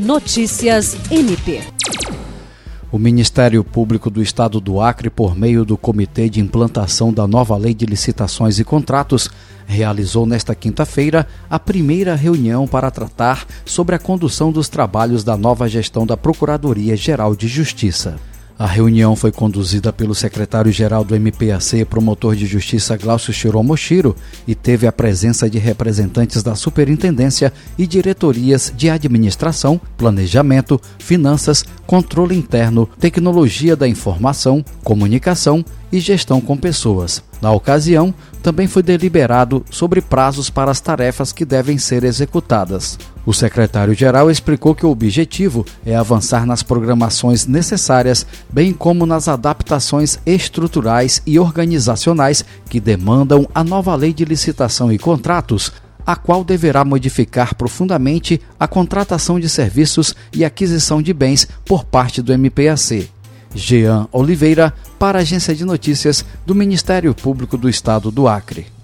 Notícias MP. O Ministério Público do Estado do Acre, por meio do Comitê de Implantação da nova Lei de Licitações e Contratos, realizou nesta quinta-feira a primeira reunião para tratar sobre a condução dos trabalhos da nova gestão da Procuradoria-Geral de Justiça. A reunião foi conduzida pelo secretário-geral do MPAC, promotor de justiça Glaucio Shiromoshiro, e teve a presença de representantes da superintendência e diretorias de administração, planejamento, finanças, controle interno, tecnologia da informação, comunicação e gestão com pessoas. Na ocasião, também foi deliberado sobre prazos para as tarefas que devem ser executadas. O secretário-geral explicou que o objetivo é avançar nas programações necessárias, bem como nas adaptações estruturais e organizacionais que demandam a nova lei de licitação e contratos, a qual deverá modificar profundamente a contratação de serviços e aquisição de bens por parte do MPAC. Jean Oliveira, para a Agência de Notícias do Ministério Público do Estado do Acre.